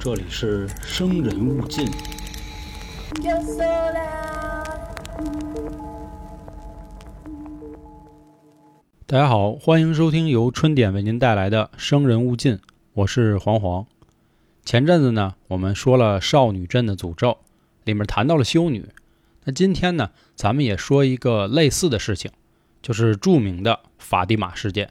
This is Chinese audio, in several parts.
这里是生人勿近。大家好，欢迎收听由春点为您带来的《生人勿近》，我是黄黄。前阵子呢，我们说了少女镇的诅咒，里面谈到了修女。那今天呢，咱们也说一个类似的事情，就是著名的法蒂玛事件。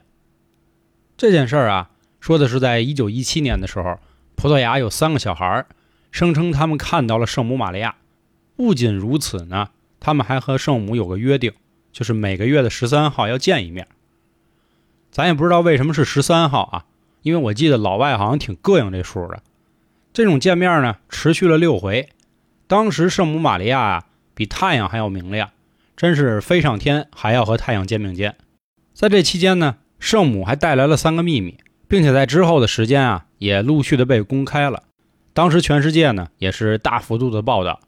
这件事儿啊，说的是在一九一七年的时候，葡萄牙有三个小孩儿声称他们看到了圣母玛利亚。不仅如此呢，他们还和圣母有个约定，就是每个月的十三号要见一面。咱也不知道为什么是十三号啊，因为我记得老外好像挺膈应这数的。这种见面呢，持续了六回。当时圣母玛利亚啊，比太阳还要明亮，真是飞上天还要和太阳肩并肩。在这期间呢，圣母还带来了三个秘密，并且在之后的时间啊，也陆续的被公开了。当时全世界呢，也是大幅度的报道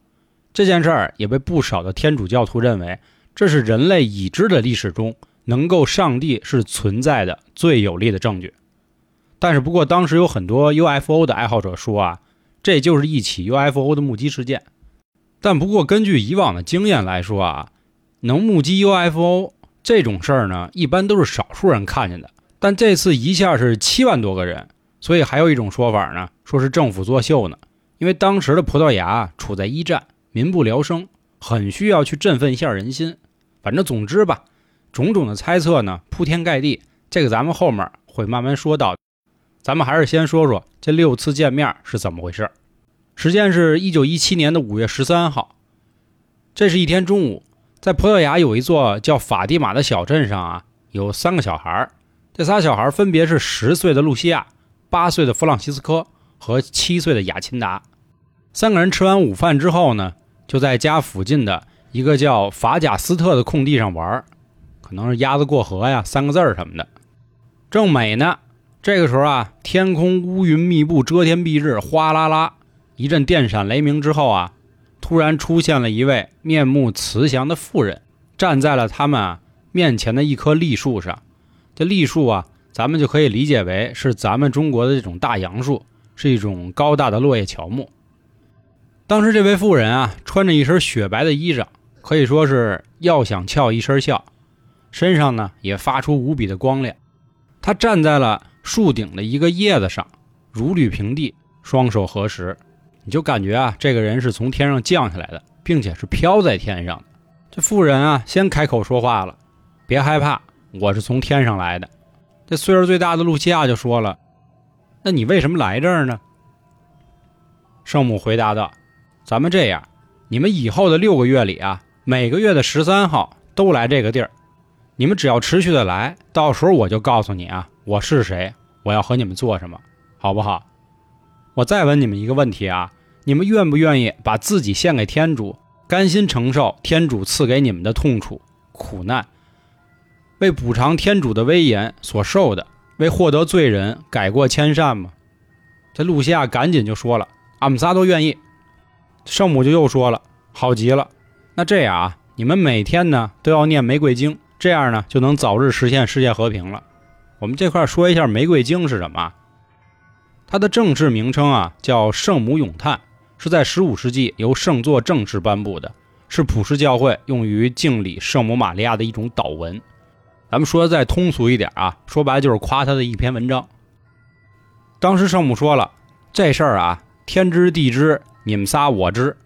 这件事儿，也被不少的天主教徒认为这是人类已知的历史中。能够上帝是存在的最有力的证据，但是不过当时有很多 UFO 的爱好者说啊，这就是一起 UFO 的目击事件。但不过根据以往的经验来说啊，能目击 UFO 这种事儿呢，一般都是少数人看见的。但这次一下是七万多个人，所以还有一种说法呢，说是政府作秀呢。因为当时的葡萄牙处在一战，民不聊生，很需要去振奋一下人心。反正总之吧。种种的猜测呢，铺天盖地，这个咱们后面会慢慢说到。咱们还是先说说这六次见面是怎么回事。时间是一九一七年的五月十三号，这是一天中午，在葡萄牙有一座叫法蒂玛的小镇上啊，有三个小孩这仨小孩分别是十岁的露西亚、八岁的弗朗西斯科和七岁的雅琴达。三个人吃完午饭之后呢，就在家附近的一个叫法贾斯特的空地上玩。可能是鸭子过河呀，三个字儿什么的，正美呢。这个时候啊，天空乌云密布，遮天蔽日，哗啦啦一阵电闪雷鸣之后啊，突然出现了一位面目慈祥的妇人，站在了他们面前的一棵栗树上。这栗树啊，咱们就可以理解为是咱们中国的这种大杨树，是一种高大的落叶乔木。当时这位妇人啊，穿着一身雪白的衣裳，可以说是要想俏一身笑。身上呢也发出无比的光亮，他站在了树顶的一个叶子上，如履平地，双手合十，你就感觉啊，这个人是从天上降下来的，并且是飘在天上的。这妇人啊，先开口说话了：“别害怕，我是从天上来的。”这岁数最大的露西亚就说了：“那你为什么来这儿呢？”圣母回答道：“咱们这样，你们以后的六个月里啊，每个月的十三号都来这个地儿。”你们只要持续的来，到时候我就告诉你啊，我是谁，我要和你们做什么，好不好？我再问你们一个问题啊，你们愿不愿意把自己献给天主，甘心承受天主赐给你们的痛楚、苦难，为补偿天主的威严所受的，为获得罪人改过迁善吗？这露西亚赶紧就说了，俺们仨都愿意。圣母就又说了，好极了，那这样啊，你们每天呢都要念玫瑰经。这样呢，就能早日实现世界和平了。我们这块说一下玫瑰经是什么？它的正式名称啊叫圣母咏叹，是在15世纪由圣座正式颁布的，是普世教会用于敬礼圣母玛利亚的一种祷文。咱们说的再通俗一点啊，说白了就是夸他的一篇文章。当时圣母说了，这事儿啊，天知地知，你们仨我知，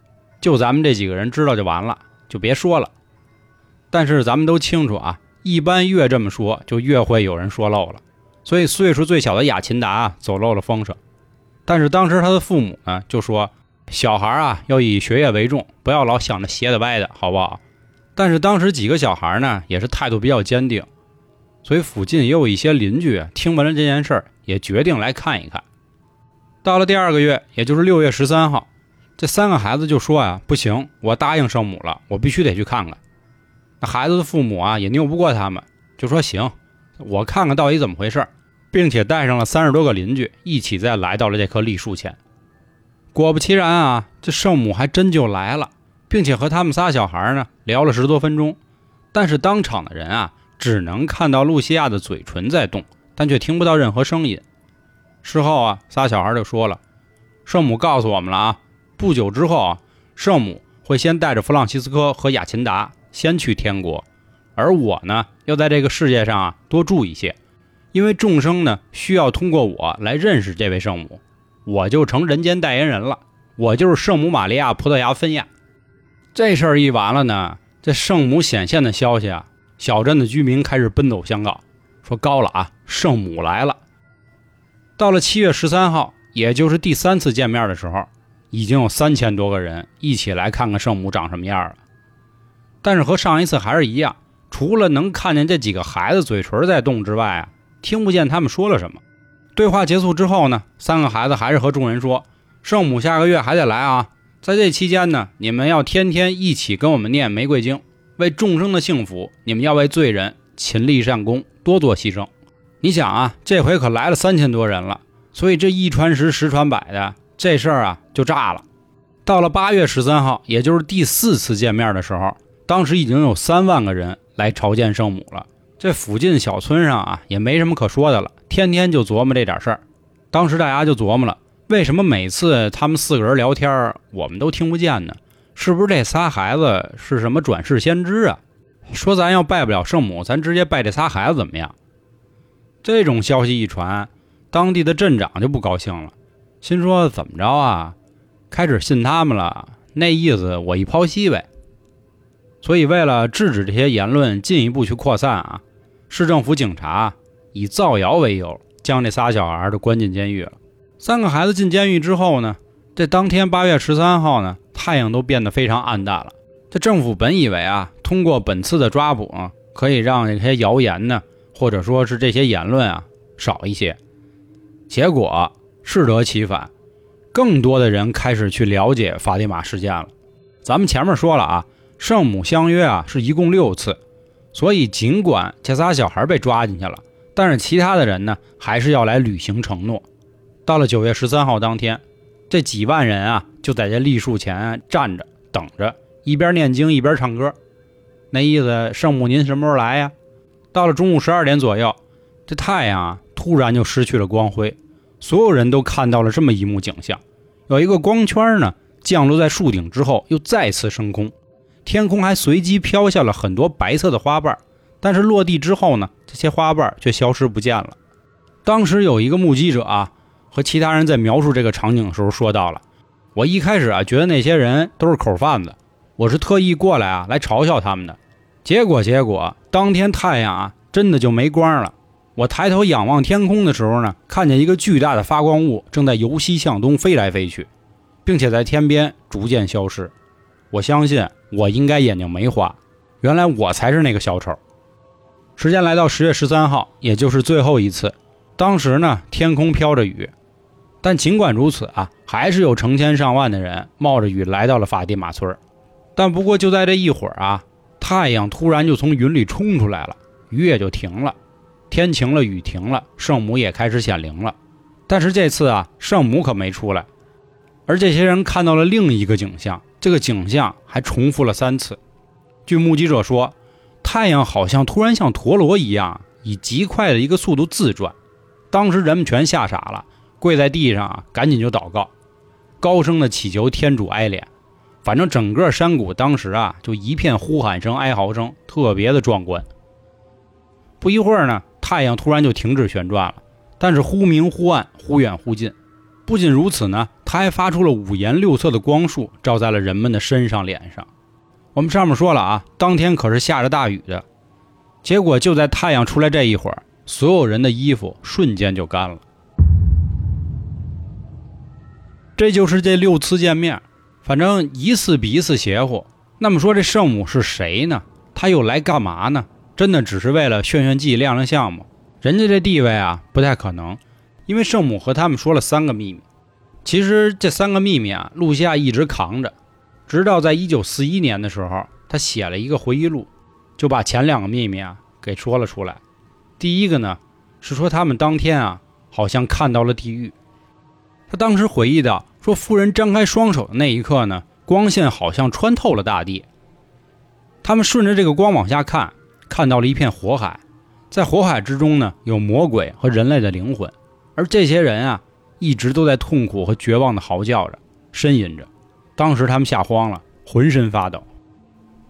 就咱们这几个人知道就完了，就别说了。但是咱们都清楚啊，一般越这么说，就越会有人说漏了。所以岁数最小的雅琴达，走漏了风声。但是当时他的父母呢，就说小孩啊要以学业为重，不要老想着斜的歪的，好不好？但是当时几个小孩呢，也是态度比较坚定，所以附近也有一些邻居听闻了这件事儿，也决定来看一看。到了第二个月，也就是六月十三号，这三个孩子就说啊，不行，我答应圣母了，我必须得去看看。那孩子的父母啊也拗不过他们，就说行，我看看到底怎么回事，并且带上了三十多个邻居一起再来到了这棵栗树前。果不其然啊，这圣母还真就来了，并且和他们仨小孩呢聊了十多分钟。但是当场的人啊只能看到露西亚的嘴唇在动，但却听不到任何声音。事后啊，仨小孩就说了，圣母告诉我们了啊，不久之后啊，圣母会先带着弗朗西斯科和雅琴达先去天国，而我呢，要在这个世界上啊多住一些，因为众生呢需要通过我来认识这位圣母，我就成人间代言人了，我就是圣母玛利亚葡萄牙分亚。这事儿一完了呢，这圣母显现的消息啊，小镇的居民开始奔走相告，说高了啊，圣母来了。到了七月十三号，也就是第三次见面的时候，已经有三千多个人一起来看看圣母长什么样了。但是和上一次还是一样，除了能看见这几个孩子嘴唇在动之外啊，听不见他们说了什么。对话结束之后呢，三个孩子还是和众人说：“圣母下个月还得来啊，在这期间呢，你们要天天一起跟我们念玫瑰经，为众生的幸福，你们要为罪人勤立善功，多做牺牲。”你想啊，这回可来了三千多人了，所以这一传十，十传百的这事儿啊就炸了。到了八月十三号，也就是第四次见面的时候，当时已经有三万个人来朝见圣母了。这附近小村上啊也没什么可说的了，天天就琢磨这点事儿。当时大家就琢磨了，为什么每次他们四个人聊天，我们都听不见呢？是不是这仨孩子是什么转世先知啊？说咱要拜不了圣母，咱直接拜这仨孩子怎么样？这种消息一传，当地的镇长就不高兴了，心说怎么着啊？开始信他们了，那意思我一剖析呗。所以为了制止这些言论进一步去扩散啊，市政府警察以造谣为由，将这仨小孩都关进监狱了。三个孩子进监狱之后呢，这当天八月十三号呢，太阳都变得非常暗淡了。这政府本以为啊，通过本次的抓捕啊，可以让这些谣言呢。或者说是这些言论啊少一些，结果适得其反，更多的人开始去了解法蒂玛事件了。咱们前面说了啊，圣母相约啊是一共六次，所以尽管这仨小孩被抓进去了，但是其他的人呢还是要来履行承诺。到了九月十三号当天，这几万人啊就在这栗树前站着等着，一边念经一边唱歌，那意思圣母您什么时候来呀？到了中午十二点左右，这太阳啊突然就失去了光辉，所有人都看到了这么一幕景象：有一个光圈呢降落在树顶之后，又再次升空，天空还随机飘下了很多白色的花瓣，但是落地之后呢，这些花瓣却消失不见了。当时有一个目击者啊和其他人在描述这个场景的时候说到了：“我一开始啊觉得那些人都是口贩子，我是特意过来啊来嘲笑他们的。”结果，结果当天太阳啊，真的就没光了。我抬头仰望天空的时候呢，看见一个巨大的发光物正在由西向东飞来飞去，并且在天边逐渐消失。我相信我应该眼睛没花，原来我才是那个小丑。时间来到十月十三号，也就是最后一次。当时呢，天空飘着雨，但尽管如此啊，还是有成千上万的人冒着雨来到了法蒂玛村儿。但不过就在这一会儿啊。太阳突然就从云里冲出来了，雨也就停了，天晴了，雨停了，圣母也开始显灵了。但是这次啊，圣母可没出来，而这些人看到了另一个景象，这个景象还重复了三次。据目击者说，太阳好像突然像陀螺一样，以极快的一个速度自转。当时人们全吓傻了，跪在地上啊，赶紧就祷告，高声的祈求天主哀怜。反正整个山谷当时啊，就一片呼喊声、哀嚎声，特别的壮观。不一会儿呢，太阳突然就停止旋转了，但是忽明忽暗、忽远忽近。不仅如此呢，它还发出了五颜六色的光束，照在了人们的身上、脸上。我们上面说了啊，当天可是下着大雨的，结果就在太阳出来这一会儿，所有人的衣服瞬间就干了。这就是这六次见面。反正一次比一次邪乎。那么说这圣母是谁呢？他又来干嘛呢？真的只是为了炫炫技、亮亮相吗？人家这地位啊，不太可能。因为圣母和他们说了三个秘密。其实这三个秘密啊，露西亚一直扛着，直到在一九四一年的时候，他写了一个回忆录，就把前两个秘密啊给说了出来。第一个呢，是说他们当天啊，好像看到了地狱。他当时回忆道。说夫人张开双手的那一刻呢，光线好像穿透了大地。他们顺着这个光往下看，看到了一片火海，在火海之中呢，有魔鬼和人类的灵魂，而这些人啊，一直都在痛苦和绝望的嚎叫着、呻吟着。当时他们吓慌了，浑身发抖。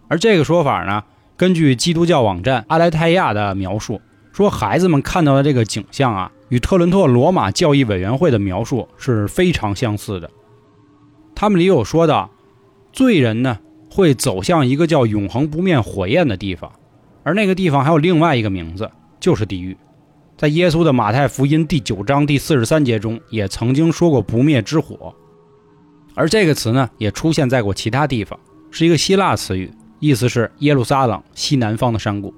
而这个说法呢，根据基督教网站阿莱泰亚的描述，说孩子们看到的这个景象啊，与特伦托罗马教义委员会的描述是非常相似的。他们里有说到，罪人呢会走向一个叫永恒不灭火焰的地方，而那个地方还有另外一个名字，就是地狱。在耶稣的马太福音第九章第四十三节中，也曾经说过“不灭之火”，而这个词呢，也出现在过其他地方，是一个希腊词语，意思是耶路撒冷西南方的山谷。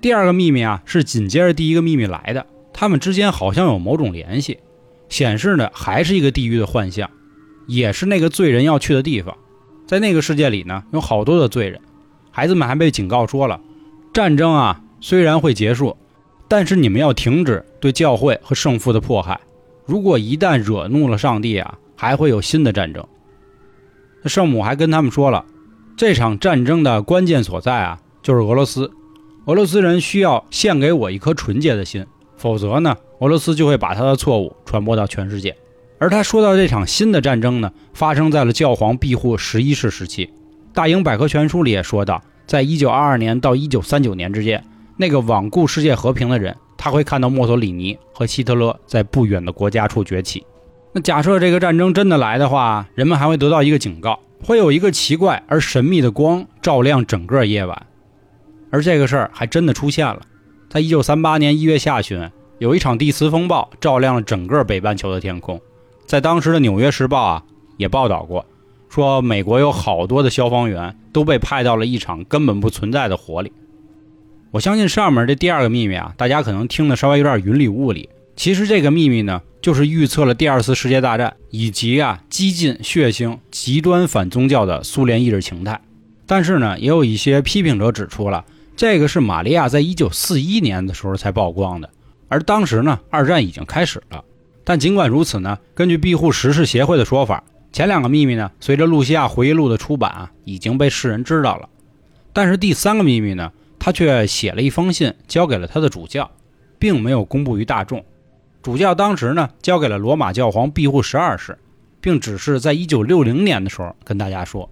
第二个秘密啊，是紧接着第一个秘密来的，他们之间好像有某种联系，显示呢还是一个地狱的幻象，也是那个罪人要去的地方。在那个世界里呢，有好多的罪人，孩子们还被警告说了，战争啊虽然会结束。但是你们要停止对教会和圣父的迫害。如果一旦惹怒了上帝啊，还会有新的战争。圣母还跟他们说了，这场战争的关键所在啊，就是俄罗斯。俄罗斯人需要献给我一颗纯洁的心，否则呢，俄罗斯就会把他的错误传播到全世界。而他说到这场新的战争呢，发生在了教皇庇护十一世时期。大英百科全书里也说到，在一九二二年到一九三九年之间。那个罔顾世界和平的人，他会看到墨索里尼和希特勒在不远的国家处崛起。那假设这个战争真的来的话，人们还会得到一个警告，会有一个奇怪而神秘的光照亮整个夜晚。而这个事儿还真的出现了，在一九三八年一月下旬，有一场地磁风暴照亮了整个北半球的天空。在当时的《纽约时报》啊也报道过，说美国有好多的消防员都被派到了一场根本不存在的火里。我相信上面这第二个秘密啊，大家可能听得稍微有点云里雾里。其实这个秘密呢，就是预测了第二次世界大战以及啊激进、血腥、极端反宗教的苏联意识形态。但是呢，也有一些批评者指出了，这个是玛利亚在一九四一年的时候才曝光的，而当时呢，二战已经开始了。但尽管如此呢，根据庇护十世协会的说法，前两个秘密呢，随着露西亚回忆录的出版啊，已经被世人知道了。但是第三个秘密呢？他却写了一封信，交给了他的主教，并没有公布于大众。主教当时呢，交给了罗马教皇庇护十二世，并只是在一九六零年的时候跟大家说。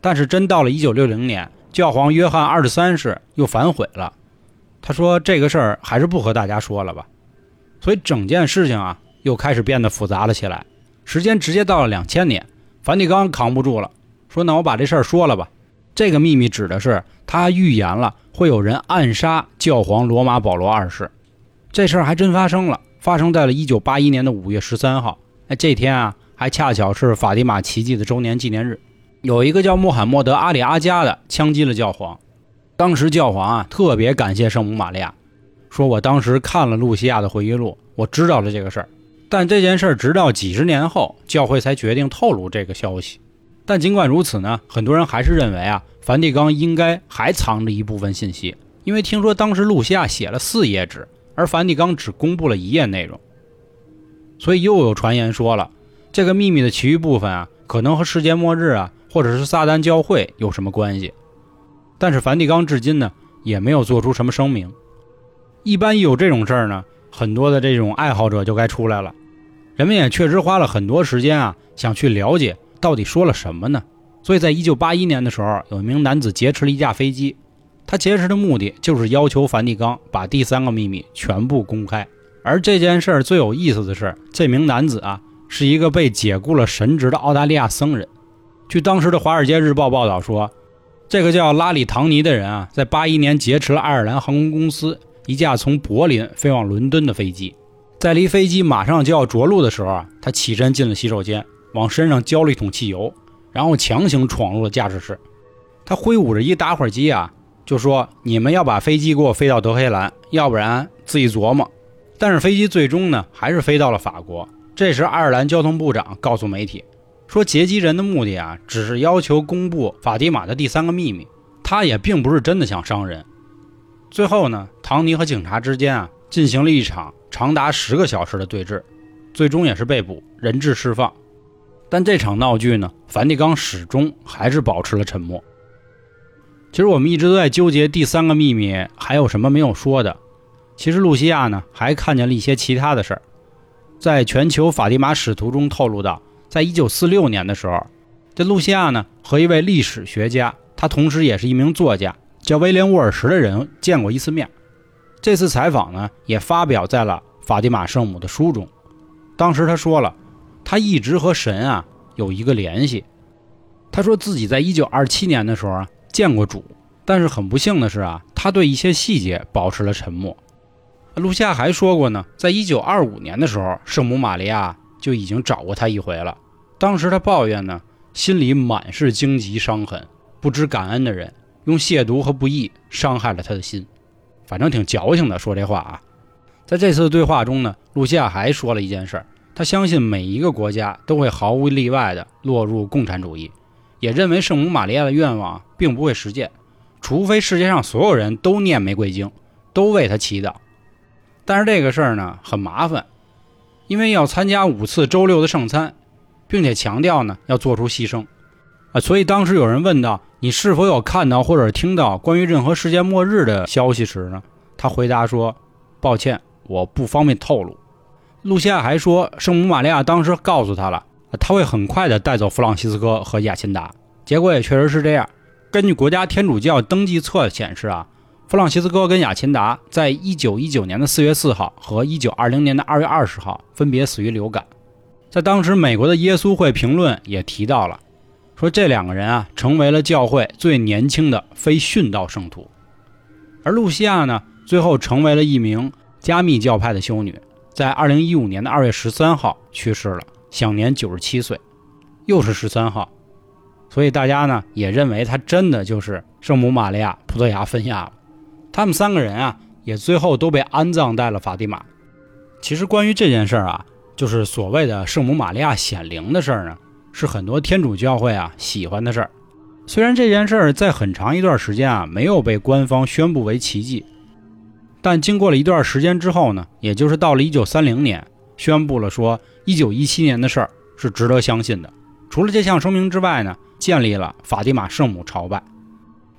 但是真到了一九六零年，教皇约翰二十三世又反悔了，他说这个事儿还是不和大家说了吧。所以整件事情啊，又开始变得复杂了起来。时间直接到了两千年，梵蒂冈扛不住了，说那我把这事儿说了吧。这个秘密指的是他预言了。会有人暗杀教皇罗马保罗二世，这事儿还真发生了，发生在了一九八一年的五月十三号。哎，这天啊，还恰巧是法蒂玛奇迹的周年纪念日。有一个叫穆罕默德·阿里阿加的枪击了教皇，当时教皇啊特别感谢圣母玛利亚，说我当时看了露西亚的回忆录，我知道了这个事儿。但这件事儿直到几十年后，教会才决定透露这个消息。但尽管如此呢，很多人还是认为啊。梵蒂冈应该还藏着一部分信息，因为听说当时露西亚写了四页纸，而梵蒂冈只公布了一页内容，所以又有传言说了，这个秘密的其余部分啊，可能和世界末日啊，或者是撒旦教会有什么关系。但是梵蒂冈至今呢，也没有做出什么声明。一般一有这种事儿呢，很多的这种爱好者就该出来了。人们也确实花了很多时间啊，想去了解到底说了什么呢？所以在一九八一年的时候，有一名男子劫持了一架飞机。他劫持的目的就是要求梵蒂冈把第三个秘密全部公开。而这件事儿最有意思的是，这名男子啊是一个被解雇了神职的澳大利亚僧人。据当时的《华尔街日报》报道说，这个叫拉里·唐尼的人啊，在八一年劫持了爱尔兰航空公司一架从柏林飞往伦敦的飞机。在离飞机马上就要着陆的时候啊，他起身进了洗手间，往身上浇了一桶汽油。然后强行闯入了驾驶室，他挥舞着一打火机啊，就说：“你们要把飞机给我飞到德黑兰，要不然自己琢磨。”但是飞机最终呢，还是飞到了法国。这时，爱尔兰交通部长告诉媒体说：“劫机人的目的啊，只是要求公布法蒂玛的第三个秘密，他也并不是真的想伤人。”最后呢，唐尼和警察之间啊，进行了一场长达十个小时的对峙，最终也是被捕，人质释放。但这场闹剧呢，梵蒂冈始终还是保持了沉默。其实我们一直都在纠结第三个秘密还有什么没有说的。其实露西亚呢还看见了一些其他的事儿。在全球法蒂玛使徒中透露到，在一九四六年的时候，这露西亚呢和一位历史学家，他同时也是一名作家，叫威廉·沃尔什的人见过一次面。这次采访呢也发表在了法蒂玛圣母的书中。当时他说了，他一直和神啊有一个联系。他说自己在一九二七年的时候啊见过主，但是很不幸的是啊，他对一些细节保持了沉默。露西亚还说过呢，在一九二五年的时候，圣母玛利亚就已经找过他一回了。当时他抱怨呢，心里满是荆棘伤痕，不知感恩的人用亵渎和不义伤害了他的心。反正挺矫情的说这话啊。在这次对话中呢，露西亚还说了一件事儿，他相信每一个国家都会毫无例外的落入共产主义，也认为圣母玛利亚的愿望并不会实现，除非世界上所有人都念玫瑰经，都为他祈祷。但是这个事儿呢很麻烦，因为要参加五次周六的圣餐，并且强调呢要做出牺牲，啊，所以当时有人问到你是否有看到或者听到关于任何世界末日的消息时呢，他回答说：“抱歉，我不方便透露。”露西亚还说，圣母玛利亚当时告诉他了，他会很快的带走弗朗西斯科和雅琴达。结果也确实是这样，根据国家天主教登记册显示啊。弗朗西斯科跟雅琴达在一九一九年的四月四号和一九二零年的二月二十号分别死于流感。在当时，美国的耶稣会评论也提到了，说这两个人啊成为了教会最年轻的非殉道圣徒。而露西亚呢，最后成为了一名加密教派的修女，在二零一五年的二月十三号去世了，享年九十七岁，又是十三号，所以大家呢也认为她真的就是圣母玛利亚葡萄牙分亚了。他们三个人啊，也最后都被安葬在了法蒂玛。其实关于这件事儿啊，就是所谓的圣母玛利亚显灵的事儿呢，是很多天主教会啊喜欢的事儿。虽然这件事儿在很长一段时间啊没有被官方宣布为奇迹，但经过了一段时间之后呢，也就是到了一九三零年，宣布了说一九一七年的事儿是值得相信的。除了这项声明之外呢，建立了法蒂玛圣母朝拜。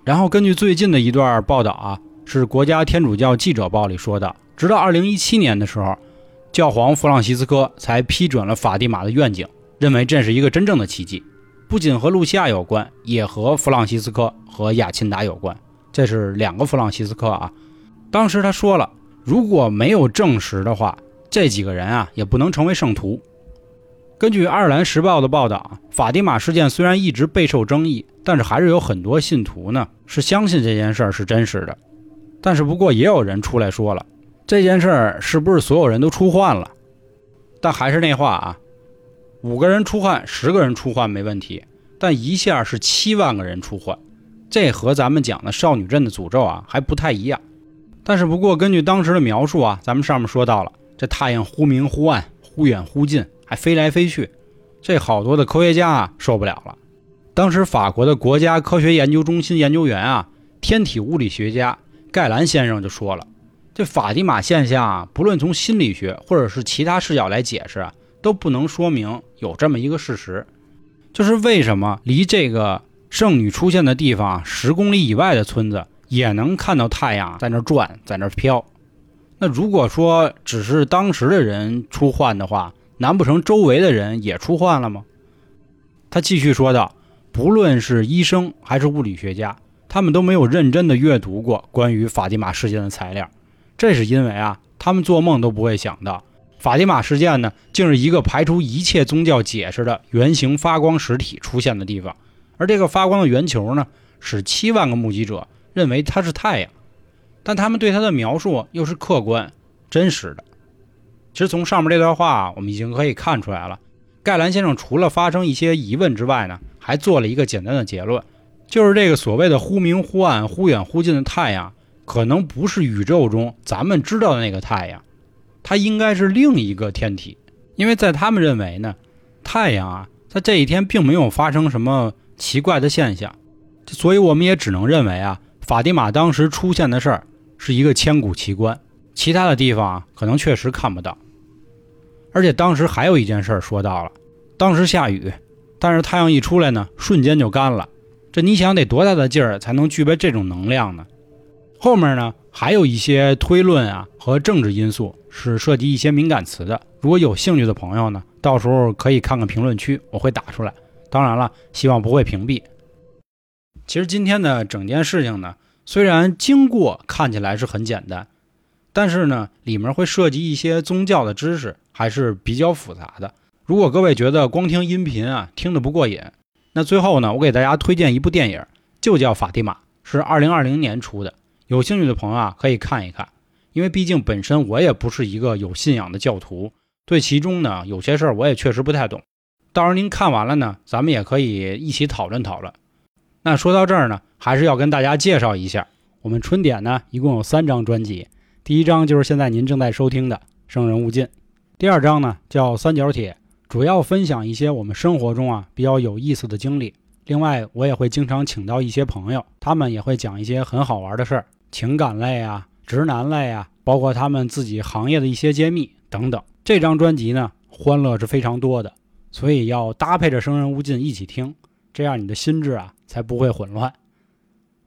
然后根据最近的一段报道啊。是国家天主教记者报里说的，直到二零一七年的时候，教皇弗朗西斯科才批准了法蒂玛的愿景，认为这是一个真正的奇迹，不仅和露西亚有关，也和弗朗西斯科和雅钦达有关。这是两个弗朗西斯科啊。当时他说了，如果没有证实的话，这几个人啊也不能成为圣徒。根据《爱尔兰时报》的报道，法蒂玛事件虽然一直备受争议，但是还是有很多信徒呢是相信这件事儿是真实的。但是不过也有人出来说了，这件事儿是不是所有人都出幻了？但还是那话啊，五个人出幻，十个人出幻没问题，但一下是七万个人出幻，这和咱们讲的少女镇的诅咒啊还不太一样。但是不过根据当时的描述啊，咱们上面说到了，这太阳忽明忽暗，忽远忽近，还飞来飞去，这好多的科学家啊受不了了。当时法国的国家科学研究中心研究员啊，天体物理学家。盖兰先生就说了，这法蒂玛现象啊，不论从心理学或者是其他视角来解释，都不能说明有这么一个事实，就是为什么离这个圣女出现的地方十公里以外的村子也能看到太阳在那转，在那飘。那如果说只是当时的人出幻的话，难不成周围的人也出幻了吗？他继续说道，不论是医生还是物理学家。他们都没有认真的阅读过关于法蒂玛事件的材料，这是因为啊，他们做梦都不会想到，法蒂玛事件呢，竟是一个排除一切宗教解释的圆形发光实体出现的地方，而这个发光的圆球呢，使七万个目击者认为它是太阳，但他们对它的描述又是客观真实的。其实从上面这段话，我们已经可以看出来了，盖兰先生除了发生一些疑问之外呢，还做了一个简单的结论。就是这个所谓的忽明忽暗、忽远忽近的太阳，可能不是宇宙中咱们知道的那个太阳，它应该是另一个天体。因为在他们认为呢，太阳啊，在这一天并没有发生什么奇怪的现象，所以我们也只能认为啊，法蒂玛当时出现的事儿是一个千古奇观，其他的地方啊可能确实看不到。而且当时还有一件事说到了，当时下雨，但是太阳一出来呢，瞬间就干了。这你想得多大的劲儿才能具备这种能量呢？后面呢还有一些推论啊和政治因素是涉及一些敏感词的。如果有兴趣的朋友呢，到时候可以看看评论区，我会打出来。当然了，希望不会屏蔽。其实今天的整件事情呢，虽然经过看起来是很简单，但是呢，里面会涉及一些宗教的知识，还是比较复杂的。如果各位觉得光听音频啊听得不过瘾，那最后呢，我给大家推荐一部电影，就叫《法蒂玛》，是二零二零年出的。有兴趣的朋友啊，可以看一看。因为毕竟本身我也不是一个有信仰的教徒，对其中呢有些事儿我也确实不太懂。到时候您看完了呢，咱们也可以一起讨论讨论。那说到这儿呢，还是要跟大家介绍一下，我们春点呢一共有三张专辑，第一张就是现在您正在收听的《生人勿近》，第二张呢叫《三角铁》，主要分享一些我们生活中啊比较有意思的经历。另外，我也会经常请到一些朋友，他们也会讲一些很好玩的事儿，情感类啊、直男类啊，包括他们自己行业的一些揭秘等等。这张专辑呢，欢乐是非常多的。所以要搭配着《生人勿近》一起听，这样你的心智啊才不会混乱。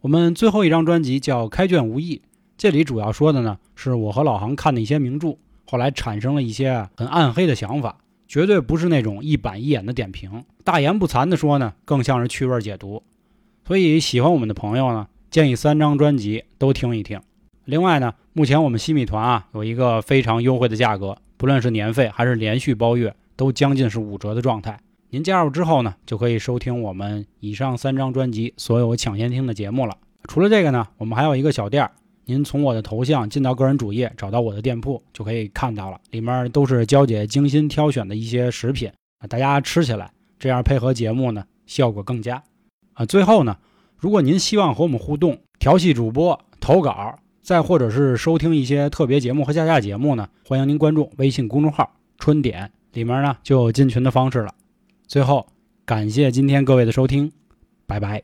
我们最后一张专辑叫《开卷无益》，这里主要说的呢是我和老杭看的一些名著，后来产生了一些很暗黑的想法，绝对不是那种一板一眼的点评，大言不惭的说呢，更像是趣味解读。所以喜欢我们的朋友呢，建议三张专辑都听一听。另外呢，目前我们西米团啊有一个非常优惠的价格，不论是年费还是连续包月。都将近是五折的状态。您加入之后呢，就可以收听我们以上三张专辑所有抢先听的节目了。除了这个呢，我们还有一个小店儿，您从我的头像进到个人主页，找到我的店铺就可以看到了。里面都是娇姐精心挑选的一些食品啊，大家吃起来这样配合节目呢，效果更佳啊。最后呢，如果您希望和我们互动、调戏主播、投稿，再或者是收听一些特别节目和下架节目呢，欢迎您关注微信公众号“春点”。里面呢就有进群的方式了。最后，感谢今天各位的收听，拜拜。